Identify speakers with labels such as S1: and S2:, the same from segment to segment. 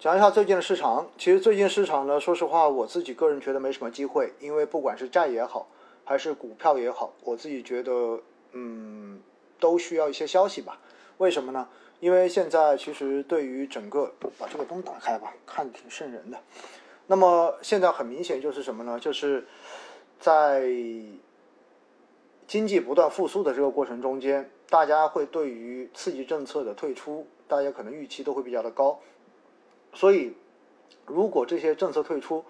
S1: 讲一下最近的市场。其实最近市场呢，说实话，我自己个人觉得没什么机会，因为不管是债也好，还是股票也好，我自己觉得，嗯，都需要一些消息吧。为什么呢？因为现在其实对于整个把这个灯打开吧，看挺瘆人的。那么现在很明显就是什么呢？就是在经济不断复苏的这个过程中间，大家会对于刺激政策的退出，大家可能预期都会比较的高。所以，如果这些政策退出，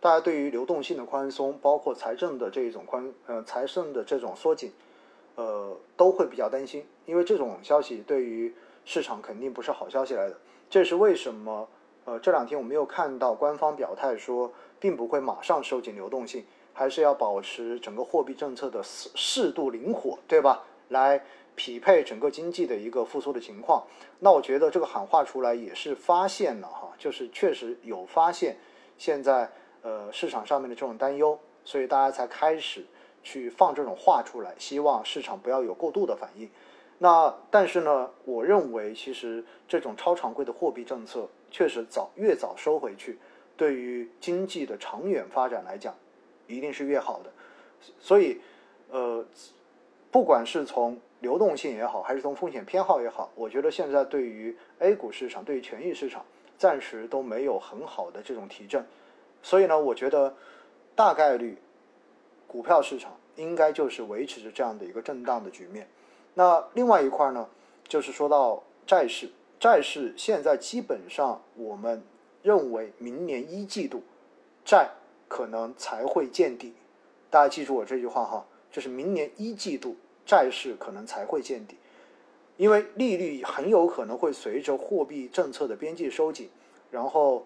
S1: 大家对于流动性的宽松，包括财政的这一种宽呃财政的这种缩紧，呃都会比较担心，因为这种消息对于市场肯定不是好消息来的。这是为什么？呃，这两天我没有看到官方表态说，并不会马上收紧流动性，还是要保持整个货币政策的适适度灵活，对吧？来。匹配整个经济的一个复苏的情况，那我觉得这个喊话出来也是发现了哈，就是确实有发现现在呃市场上面的这种担忧，所以大家才开始去放这种话出来，希望市场不要有过度的反应。那但是呢，我认为其实这种超常规的货币政策确实早越早收回去，对于经济的长远发展来讲，一定是越好的。所以呃，不管是从流动性也好，还是从风险偏好也好，我觉得现在对于 A 股市场、对于权益市场，暂时都没有很好的这种提振，所以呢，我觉得大概率股票市场应该就是维持着这样的一个震荡的局面。那另外一块呢，就是说到债市，债市现在基本上我们认为明年一季度债可能才会见底，大家记住我这句话哈，就是明年一季度。债市可能才会见底，因为利率很有可能会随着货币政策的边际收紧，然后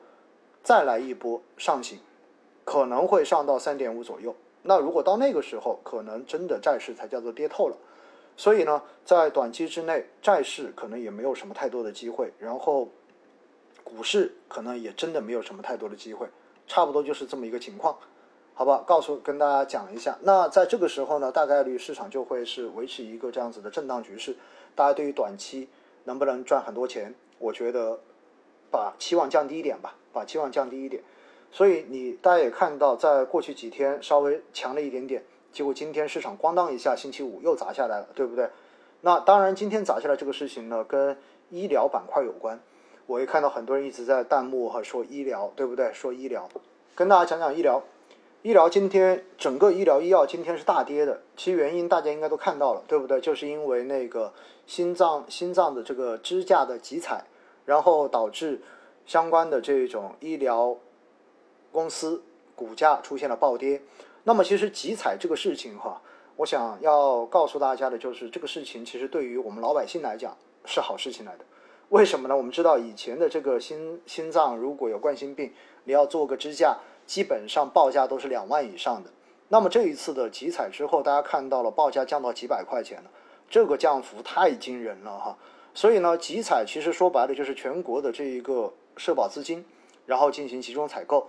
S1: 再来一波上行，可能会上到三点五左右。那如果到那个时候，可能真的债市才叫做跌透了。所以呢，在短期之内，债市可能也没有什么太多的机会，然后股市可能也真的没有什么太多的机会，差不多就是这么一个情况。好吧，告诉跟大家讲一下。那在这个时候呢，大概率市场就会是维持一个这样子的震荡局势。大家对于短期能不能赚很多钱，我觉得把期望降低一点吧，把期望降低一点。所以你大家也看到，在过去几天稍微强了一点点，结果今天市场咣当一下，星期五又砸下来了，对不对？那当然，今天砸下来这个事情呢，跟医疗板块有关。我也看到很多人一直在弹幕和说医疗，对不对？说医疗，跟大家讲讲医疗。医疗今天整个医疗医药今天是大跌的，其原因大家应该都看到了，对不对？就是因为那个心脏心脏的这个支架的集采，然后导致相关的这种医疗公司股价出现了暴跌。那么其实集采这个事情哈，我想要告诉大家的就是这个事情其实对于我们老百姓来讲是好事情来的。为什么呢？我们知道以前的这个心心脏如果有冠心病，你要做个支架。基本上报价都是两万以上的，那么这一次的集采之后，大家看到了报价降到几百块钱了，这个降幅太惊人了哈。所以呢，集采其实说白了就是全国的这一个社保资金，然后进行集中采购，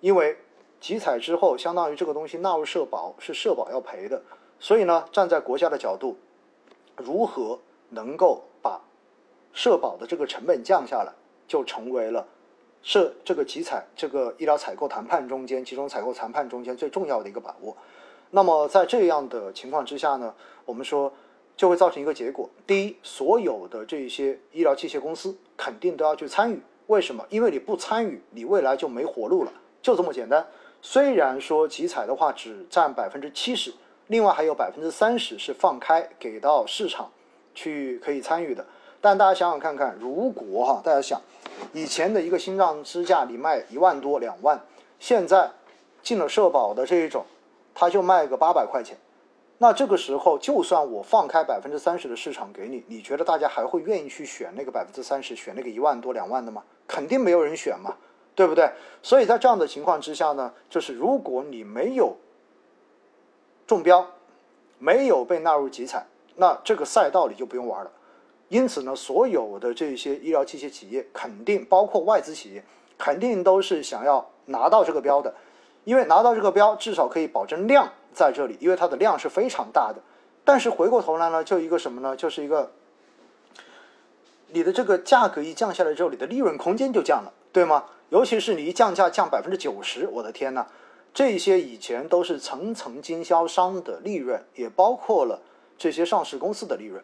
S1: 因为集采之后，相当于这个东西纳入社保是社保要赔的，所以呢，站在国家的角度，如何能够把社保的这个成本降下来，就成为了。是这个集采、这个医疗采购谈判中间，集中采购谈判中间最重要的一个把握。那么在这样的情况之下呢，我们说就会造成一个结果：第一，所有的这些医疗器械公司肯定都要去参与。为什么？因为你不参与，你未来就没活路了，就这么简单。虽然说集采的话只占百分之七十，另外还有百分之三十是放开给到市场去可以参与的。但大家想想看看，如果哈，大家想。以前的一个心脏支架你卖一万多两万，现在进了社保的这一种，他就卖个八百块钱。那这个时候，就算我放开百分之三十的市场给你，你觉得大家还会愿意去选那个百分之三十，选那个一万多两万的吗？肯定没有人选嘛，对不对？所以在这样的情况之下呢，就是如果你没有中标，没有被纳入集采，那这个赛道你就不用玩了。因此呢，所有的这些医疗器械企业肯定包括外资企业，肯定都是想要拿到这个标的，因为拿到这个标至少可以保证量在这里，因为它的量是非常大的。但是回过头来呢，就一个什么呢？就是一个你的这个价格一降下来之后，你的利润空间就降了，对吗？尤其是你一降价降百分之九十，我的天呐！这些以前都是层层经销商的利润，也包括了这些上市公司的利润。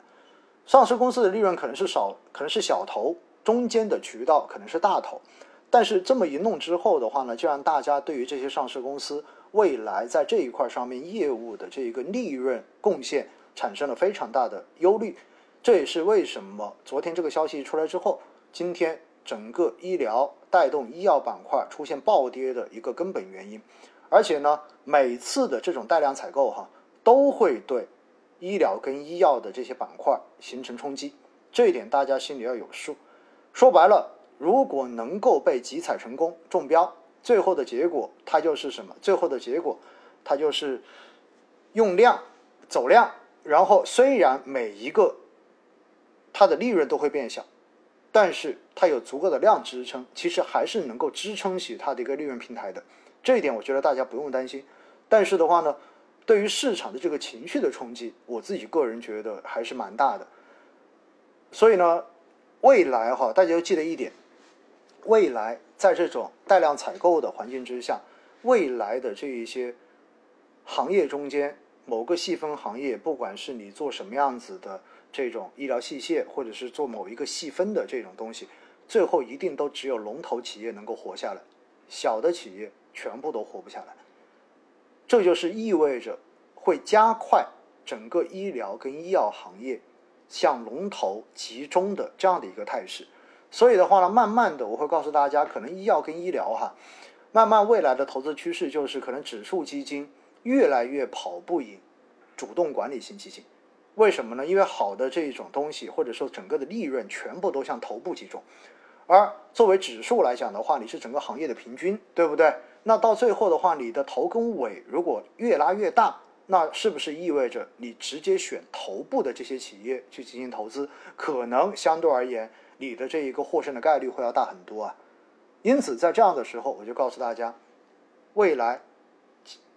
S1: 上市公司的利润可能是少，可能是小头，中间的渠道可能是大头。但是这么一弄之后的话呢，就让大家对于这些上市公司未来在这一块上面业务的这一个利润贡献产生了非常大的忧虑。这也是为什么昨天这个消息出来之后，今天整个医疗带动医药板块出现暴跌的一个根本原因。而且呢，每次的这种带量采购哈，都会对医疗跟医药的这些板块形成冲击，这一点大家心里要有数。说白了，如果能够被集采成功中标，最后的结果它就是什么？最后的结果，它就是用量走量，然后虽然每一个它的利润都会变小，但是它有足够的量支撑，其实还是能够支撑起它的一个利润平台的。这一点我觉得大家不用担心，但是的话呢，对于市场的这个情绪的冲击，我自己个人觉得还是蛮大的。所以呢，未来哈，大家要记得一点，未来在这种带量采购的环境之下，未来的这一些行业中间某个细分行业，不管是你做什么样子的这种医疗器械，或者是做某一个细分的这种东西，最后一定都只有龙头企业能够活下来，小的企业。全部都活不下来，这就是意味着会加快整个医疗跟医药行业向龙头集中的这样的一个态势。所以的话呢，慢慢的我会告诉大家，可能医药跟医疗哈，慢慢未来的投资趋势就是可能指数基金越来越跑不赢主动管理型基金。为什么呢？因为好的这一种东西或者说整个的利润全部都向头部集中，而作为指数来讲的话，你是整个行业的平均，对不对？那到最后的话，你的头跟尾如果越拉越大，那是不是意味着你直接选头部的这些企业去进行投资，可能相对而言你的这一个获胜的概率会要大很多啊？因此，在这样的时候，我就告诉大家，未来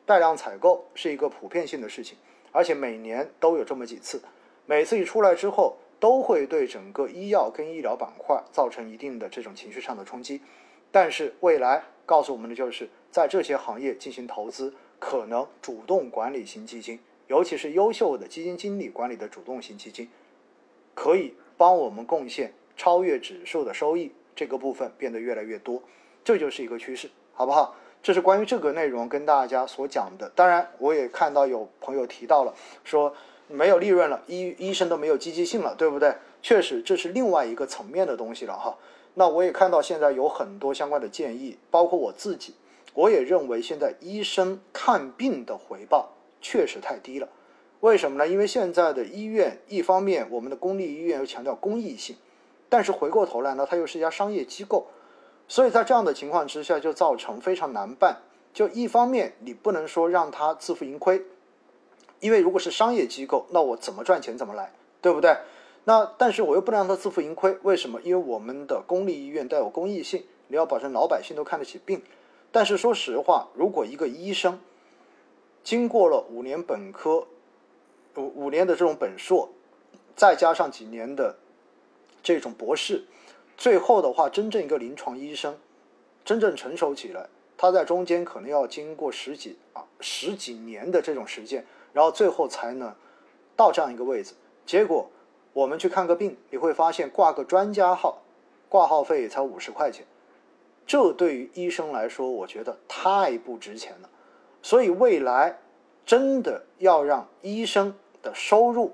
S1: 带量采购是一个普遍性的事情，而且每年都有这么几次，每次一出来之后，都会对整个医药跟医疗板块造成一定的这种情绪上的冲击，但是未来。告诉我们的就是在这些行业进行投资，可能主动管理型基金，尤其是优秀的基金经理管理的主动型基金，可以帮我们贡献超越指数的收益，这个部分变得越来越多，这就是一个趋势，好不好？这是关于这个内容跟大家所讲的。当然，我也看到有朋友提到了，说没有利润了，医医生都没有积极性了，对不对？确实，这是另外一个层面的东西了哈。那我也看到现在有很多相关的建议，包括我自己，我也认为现在医生看病的回报确实太低了。为什么呢？因为现在的医院，一方面我们的公立医院又强调公益性，但是回过头来呢，它又是一家商业机构，所以在这样的情况之下，就造成非常难办。就一方面你不能说让他自负盈亏，因为如果是商业机构，那我怎么赚钱怎么来，对不对？那但是我又不能让他自负盈亏，为什么？因为我们的公立医院带有公益性，你要保证老百姓都看得起病。但是说实话，如果一个医生经过了五年本科、五五年的这种本硕，再加上几年的这种博士，最后的话，真正一个临床医生真正成熟起来，他在中间可能要经过十几啊十几年的这种实践，然后最后才能到这样一个位置，结果。我们去看个病，你会发现挂个专家号，挂号费才五十块钱，这对于医生来说，我觉得太不值钱了。所以未来真的要让医生的收入，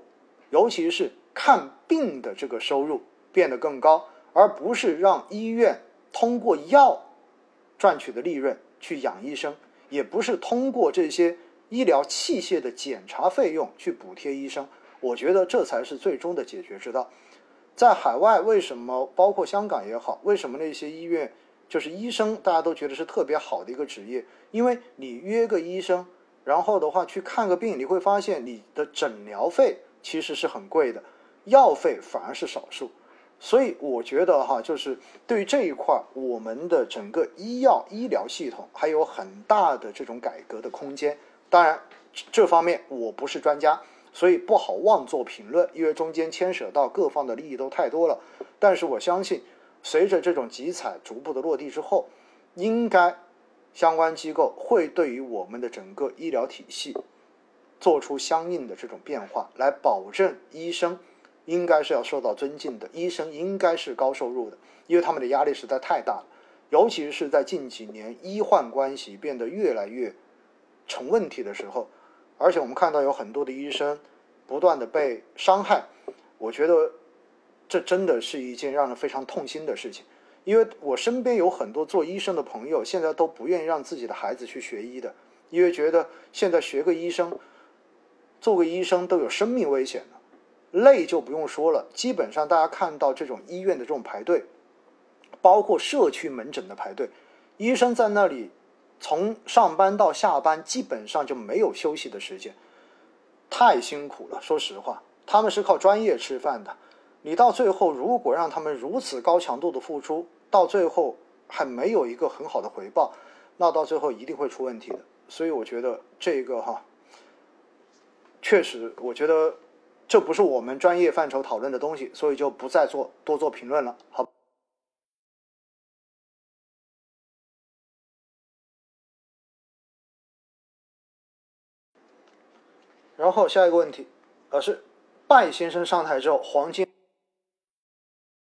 S1: 尤其是看病的这个收入变得更高，而不是让医院通过药赚取的利润去养医生，也不是通过这些医疗器械的检查费用去补贴医生。我觉得这才是最终的解决之道。在海外，为什么包括香港也好，为什么那些医院就是医生，大家都觉得是特别好的一个职业？因为你约个医生，然后的话去看个病，你会发现你的诊疗费其实是很贵的，药费反而是少数。所以我觉得哈，就是对于这一块，我们的整个医药医疗系统还有很大的这种改革的空间。当然，这方面我不是专家。所以不好妄做评论，因为中间牵扯到各方的利益都太多了。但是我相信，随着这种集采逐步的落地之后，应该相关机构会对于我们的整个医疗体系做出相应的这种变化，来保证医生应该是要受到尊敬的，医生应该是高收入的，因为他们的压力实在太大了，尤其是在近几年医患关系变得越来越成问题的时候。而且我们看到有很多的医生不断的被伤害，我觉得这真的是一件让人非常痛心的事情。因为我身边有很多做医生的朋友，现在都不愿意让自己的孩子去学医的，因为觉得现在学个医生、做个医生都有生命危险了，累就不用说了。基本上大家看到这种医院的这种排队，包括社区门诊的排队，医生在那里。从上班到下班，基本上就没有休息的时间，太辛苦了。说实话，他们是靠专业吃饭的。你到最后，如果让他们如此高强度的付出，到最后还没有一个很好的回报，那到最后一定会出问题的。所以我觉得这个哈，确实，我觉得这不是我们专业范畴讨论的东西，所以就不再做多做评论了。好。然后下一个问题，老师拜先生上台之后，黄金